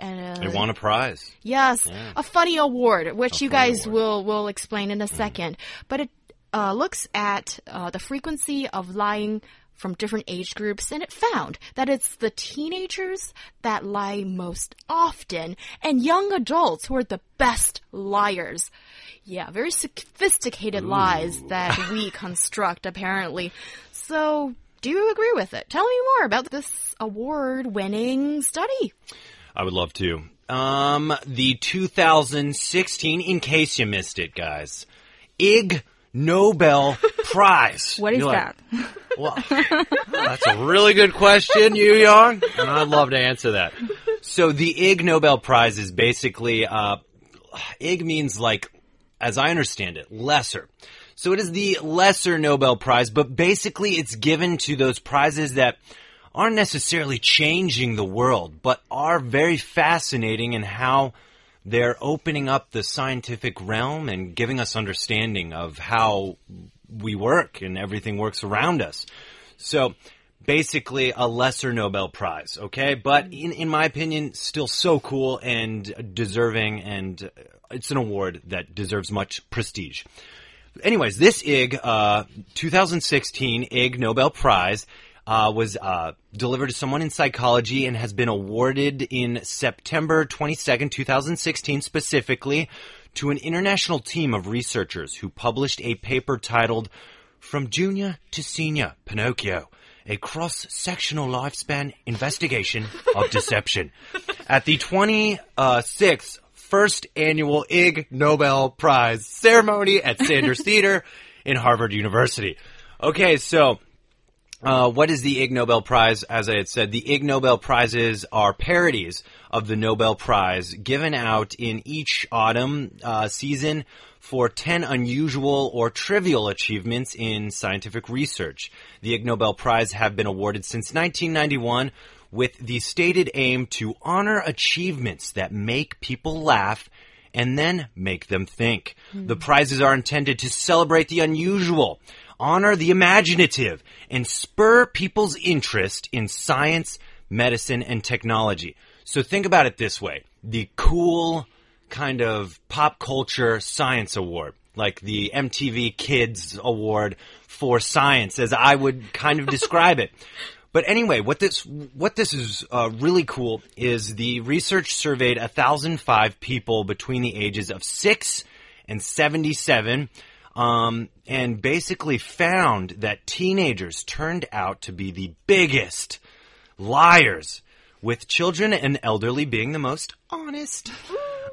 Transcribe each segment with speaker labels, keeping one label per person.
Speaker 1: uh,
Speaker 2: They won a prize.
Speaker 1: Yes,
Speaker 2: Yeah.
Speaker 1: a funny award, which
Speaker 2: A
Speaker 1: you guys
Speaker 2: award.
Speaker 1: will will explain in a second. But it uh, looks at uh, the frequency of lying from different age groups, and it found that it's the teenagers that lie most often, and young adults who are the best liars. Yeah, very sophisticated lies that we construct, apparently. So. Do you agree with it? Tell me more about this award-winning study.
Speaker 2: I would love to. Um, the 2016, in case you missed it, guys, Ig Nobel Prize.
Speaker 3: What is
Speaker 2: You're
Speaker 3: that?
Speaker 2: like, Well, that's a really good question, Yu Young, and I'd love to answer that. So the Ig Nobel Prize is basically, uh, Ig means like, as I understand it, lesser. So it is the lesser Nobel Prize, but basically it's given to those prizes that aren't necessarily changing the world, but are very fascinating in how they're opening up the scientific realm and giving us understanding of how we work and everything works around us. So basically a lesser Nobel Prize, okay? But in, in my opinion, still so cool and deserving and it's an award that deserves much prestige. Anyways, this IG, uh, 2016 IG Nobel Prize, uh, was uh, delivered to someone in psychology and has been awarded in September 22nd, 2016, specifically to an international team of researchers who published a paper titled From Junior to Senior Pinocchio. A cross-sectional lifespan investigation of deception. At the 26th first annual Ig Nobel Prize ceremony at Sanders Theater in Harvard University. Okay, so uh, what is the Ig Nobel Prize? As I had said, the Ig Nobel Prizes are parodies of the Nobel Prize given out in each autumn uh, season for 10 unusual or trivial achievements in scientific research. The Ig Nobel Prize have been awarded since 1991 with the stated aim to honor achievements that make people laugh and then make them think. The prizes are intended to celebrate the unusual, honor the imaginative, and spur people's interest in science, medicine, and technology. So think about it this way. The cool kind of pop culture science award, like the MTV Kids Award for science, as I would kind of describe it. But anyway, what this what this is uh, really cool is the research surveyed 1,005 people between the ages of six and 77, um, and basically found that teenagers turned out to be the biggest liars, with children and elderly being the most honest.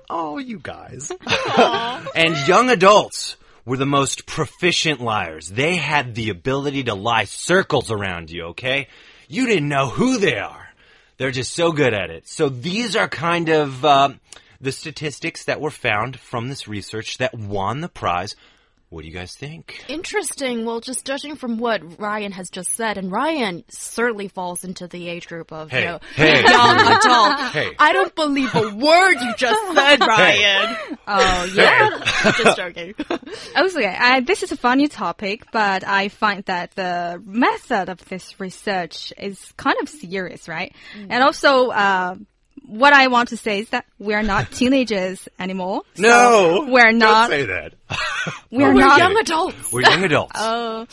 Speaker 2: Oh, you guys. and young adults were the most proficient liars. They had the ability to lie circles around you, okay? You didn't know who they are. They're just so good at it. So these are kind of uh, the statistics that were found from this research that won the prize. What do you guys think?
Speaker 1: Interesting. Well, just judging from what Ryan has just said, and Ryan certainly falls into the age group of
Speaker 2: Hey,
Speaker 1: you know,
Speaker 2: hey.
Speaker 1: young adult.
Speaker 2: Hey.
Speaker 1: I don't believe a word you just said, Ryan.
Speaker 3: Oh, yeah.
Speaker 1: just joking.
Speaker 3: Okay, I, this is a funny topic, but I find that the method of this research is kind of serious, right? And also, uh, what I want to say is that we are not teenagers anymore. So
Speaker 2: No,
Speaker 3: we're not.
Speaker 2: Don't say that.
Speaker 3: We're
Speaker 1: We're
Speaker 3: not.
Speaker 1: young adults.
Speaker 2: We're young adults.
Speaker 3: Oh,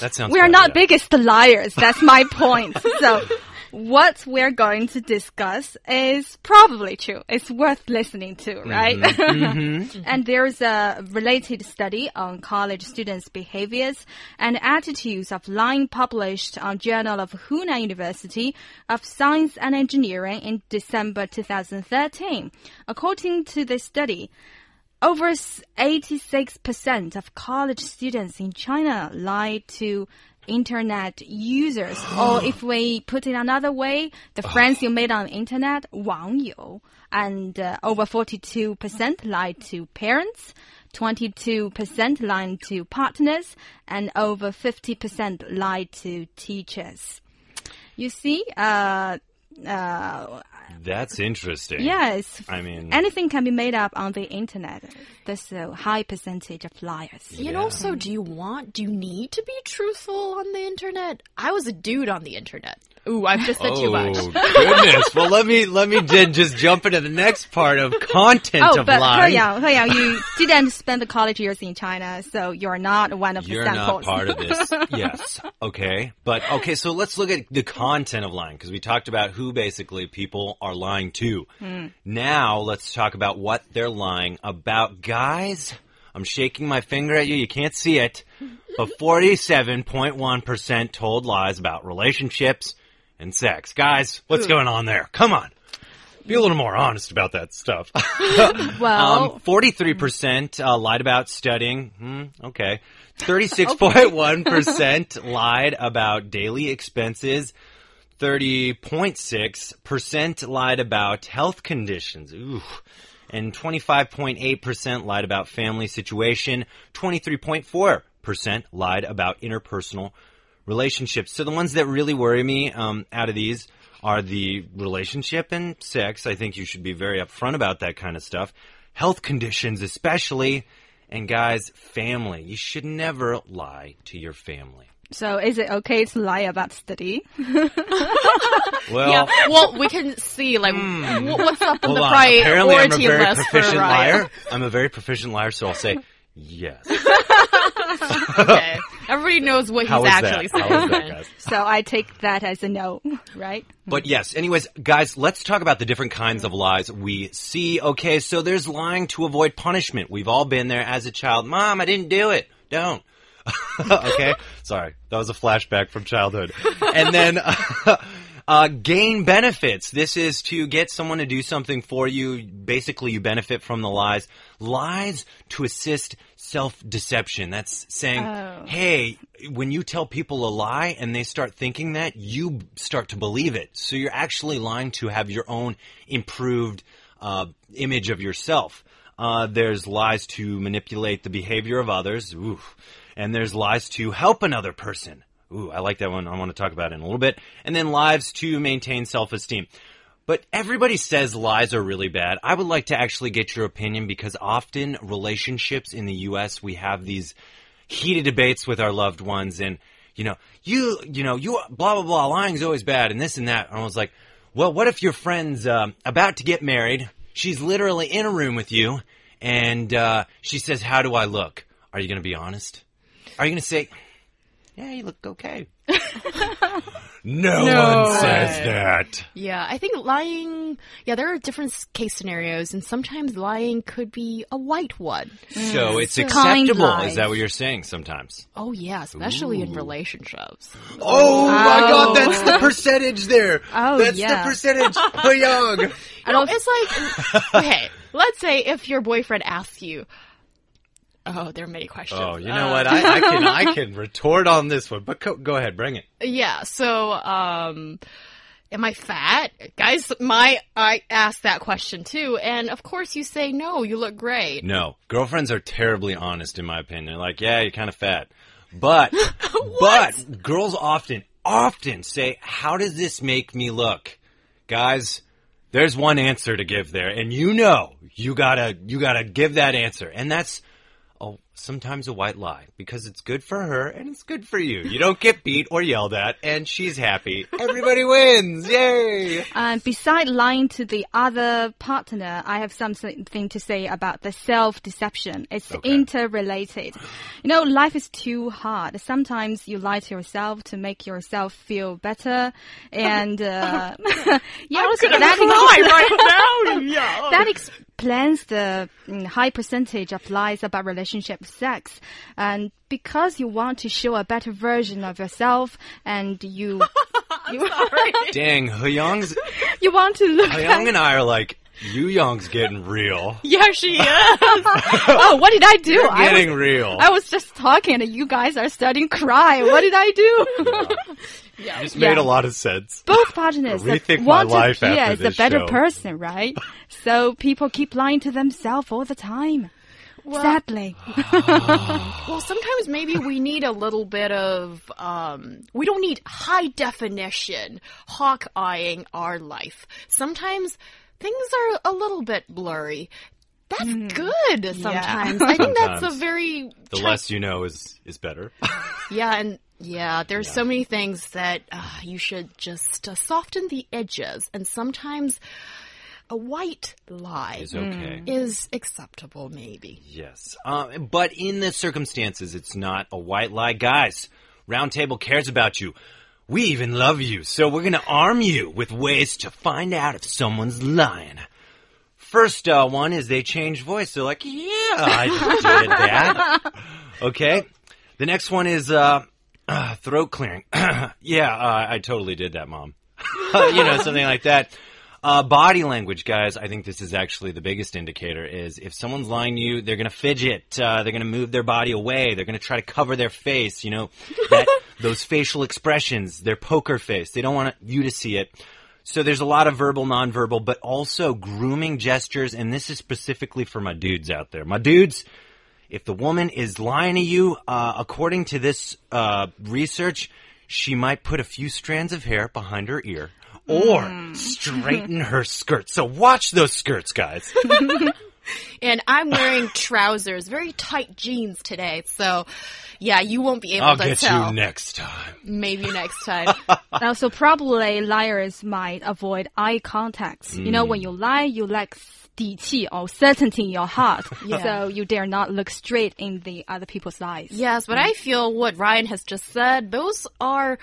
Speaker 2: that sounds.
Speaker 3: we are not
Speaker 2: yeah.
Speaker 3: biggest liars. That's my point. so, what we're going to discuss is probably true. It's worth listening to, mm-hmm. right? Mm-hmm. and there's a related study on college students' behaviors and attitudes of lying published on Journal of Hunan University of Science and Engineering in December 2013. According to this study, over 86% of college students in China lie to internet users, or if we put it another way, the friends you made on the internet, 网友, and uh, over 42% lied to parents. 22% lied to partners and over 50% lied to teachers. You see, uh, uh,
Speaker 2: That's interesting.
Speaker 3: yes,
Speaker 2: I mean,
Speaker 3: anything can be made up on the internet. There's a high percentage of liars.
Speaker 1: And also, do you want, do you need to be truthful on the internet? I was a dude on the internet. Ooh, I've just said too much.
Speaker 2: Oh goodness! well, let me let me then just jump into the next part of content
Speaker 3: Oh,
Speaker 2: of
Speaker 3: but He
Speaker 2: lying.
Speaker 3: Yang, He you didn't spend the college years in China, so you're not one of
Speaker 2: You're
Speaker 3: the
Speaker 2: not part of this. yes. Okay. But okay, so let's look at the content of lying because we talked about who basically people are lying to. Hmm. Now let's talk about what they're lying about. Guys, I'm shaking my finger at you. You can't see it. But 47.1% told lies about relationships and sex. Guys, what's going on there? Come on. Be a little more honest about that stuff.
Speaker 3: well,
Speaker 2: Um, 43% uh, lied about studying. Hmm, okay. 36.1% lied about daily expenses. 30.6% lied about health conditions. Ooh. And 25.8% lied about family situation. 23.4% lied about interpersonal relationships. So the ones that really worry me um, out of these are the relationship and sex. I think you should be very upfront about that kind of stuff. Health conditions, especially. And guys, family. You should never lie to your family.
Speaker 3: so is it okay to lie about study?
Speaker 2: Well,
Speaker 1: Yeah, well, we can see, like, wh- what's up with
Speaker 2: hold
Speaker 1: the
Speaker 2: on. Apparently, I'm a very proficient liar. I'm a very proficient liar, so I'll say yes.
Speaker 1: Okay. Everybody knows what
Speaker 2: How
Speaker 1: he's
Speaker 2: is
Speaker 1: actually
Speaker 2: that?
Speaker 1: saying.
Speaker 2: How is that, guys?
Speaker 3: so I take that as a no, right?
Speaker 2: But yes, anyways, guys, let's talk about the different kinds of lies we see. Okay, so there's lying to avoid punishment. We've all been there as a child. Mom, I didn't do it. Don't. okay, sorry. That was a flashback from childhood. And then, uh, gain benefits. This is to get someone to do something for you. Basically, you benefit from the lies. Lies to assist self-deception. That's saying,
Speaker 3: Oh.
Speaker 2: hey, when you tell people a lie and they start thinking that, you start to believe it. So you're actually lying to have your own improved uh, image of yourself. Uh, there's lies to manipulate the behavior of others. Ooh. And there's lies to help another person. Ooh, I like that one. I want to talk about it in a little bit. And then lies to maintain self-esteem. But everybody says lies are really bad. I would like to actually get your opinion because often relationships in the U.S. we have these heated debates with our loved ones, and you know, you you know, you blah blah blah, lying's always bad, and this and that. And I was like, well, what if your friend's um, about to get married? She's literally in a room with you, and uh, she says, "How do I look?" Are you going to be honest? Are you going to say, "Yeah, you look okay"? no, one says
Speaker 1: way.
Speaker 2: that.
Speaker 1: Yeah, I think lying, yeah, there are different s- case scenarios, and sometimes lying could be a white one.
Speaker 2: So mm. it's
Speaker 3: Kind
Speaker 2: acceptable.
Speaker 3: lies.
Speaker 2: Is that what you're saying sometimes?
Speaker 1: Oh, yeah, especially in relationships.
Speaker 2: Oh, my god, that's the percentage there.
Speaker 3: Oh,
Speaker 2: that's
Speaker 3: yeah.
Speaker 2: the percentage. Young.
Speaker 1: I don't, it's like, okay, let's say if your boyfriend asks you, oh, there are many questions.
Speaker 2: Oh, you know what? I, I can I can retort on this one, but go, go ahead, bring it.
Speaker 1: Yeah, so, um, am I fat? Guys, my, I asked that question too, and of course you say, no, you look great.
Speaker 2: No, girlfriends are terribly honest, in my opinion. They're like, yeah, you're kind of fat, but but girls often often say, how does this make me look, guys? There's one answer to give there, and you know you gotta you gotta give that answer, and that's oh sometimes a white lie because it's good for her and it's good for you. You don't get beat or yelled at, and she's happy. Everybody wins! Yay!
Speaker 3: And beside lying to the other partner, I have something to say about the self-deception. It's
Speaker 2: Okay.
Speaker 3: interrelated. You know, life is too hard. Sometimes you lie to yourself to make yourself feel better, and uh, yeah, also that
Speaker 1: right now. Yeah.
Speaker 3: that explains the mm, high percentage of lies about relationship sex. And because you want to show a better version of yourself, and you you,
Speaker 2: Dang, Hyung's
Speaker 3: you want to look
Speaker 2: Hyung and I are like Yu Young's getting real.
Speaker 1: Yeah, she is.
Speaker 3: oh, what did I do? I was,
Speaker 2: Getting real.
Speaker 3: I was just talking and you guys are starting to cry. What did I do?
Speaker 1: yeah.
Speaker 2: Just
Speaker 3: Yeah.
Speaker 2: made a lot of sense.
Speaker 3: Both partners that
Speaker 2: Rethink my
Speaker 3: want
Speaker 2: life
Speaker 3: to
Speaker 2: after
Speaker 3: yeah, is a better
Speaker 2: show.
Speaker 3: person, right? so people keep lying to themselves all the time. Sadly.
Speaker 1: Well, sometimes maybe we need a little bit of, um, we don't need high definition hawk eyeing our life. Sometimes things are a little bit blurry. That's good sometimes. I think that's a very,
Speaker 2: The less you know is is better.
Speaker 1: yeah, and yeah, there's so many things that uh, you should just uh, soften the edges. And sometimes a white lie
Speaker 2: is okay.
Speaker 1: is acceptable, maybe.
Speaker 2: Yes. Um, but in the circumstances, it's not a white lie. Guys, Roundtable cares about you. We even love you, so we're gonna arm you with ways to find out if someone's lying. First uh, one is they change voice. They're like, yeah, I did that. Okay. The next one is uh, uh, throat clearing. yeah, uh, I totally did that, mom. you know, something like that. Uh, body language, guys. I think this is actually the biggest indicator. Is if someone's lying to you, they're gonna fidget. Uh, they're gonna move their body away. They're gonna try to cover their face. You know, that those facial expressions, their poker face. They don't want you to see it. So there's a lot of verbal, nonverbal, but also grooming gestures, and this is specifically for my dudes out there. My dudes, if the woman is lying to you, uh, according to this uh, research, she might put a few strands of hair behind her ear or straighten her skirt. So watch those skirts, guys.
Speaker 1: And I'm wearing trousers, very tight jeans today. So, yeah, you won't be able
Speaker 2: I'll
Speaker 1: to
Speaker 2: get
Speaker 1: tell.
Speaker 2: you next time.
Speaker 1: Maybe next time.
Speaker 3: Also, probably liars might avoid eye contacts. You know, when hmm. you lie, you lack 底气 or certainty in your heart.
Speaker 1: Yeah.
Speaker 3: So you dare not look straight in the other people's eyes.
Speaker 1: yes, but hmm. I feel what Ryan has just said, those are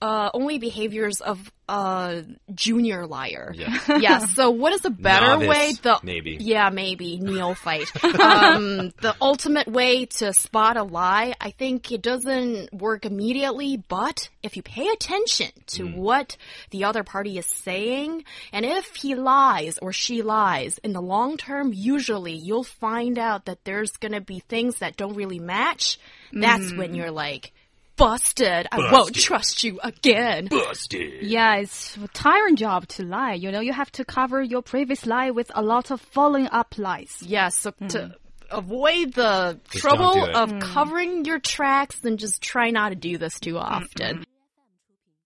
Speaker 1: uh, only behaviors of a junior liar.
Speaker 2: Yes.
Speaker 1: yes. So what is a better
Speaker 2: Novice,
Speaker 1: way? The
Speaker 2: maybe.
Speaker 1: Yeah, maybe neophyte. um, the ultimate way to spot a lie, I think it doesn't work immediately, but if you pay attention to what the other party is saying, and if he lies or she lies, in the long term, usually you'll find out that there's gonna be things that don't really match. That's when you're like, busted. I won't trust you again.
Speaker 2: Busted.
Speaker 3: Yeah, it's a tiring job to lie. You know, you have to cover your previous lie with a lot of following up lies.
Speaker 1: Yes, so hmm. to avoid the
Speaker 2: Just
Speaker 1: trouble
Speaker 2: don't do
Speaker 1: of hmm. covering your tracks, then just try not to do this too often.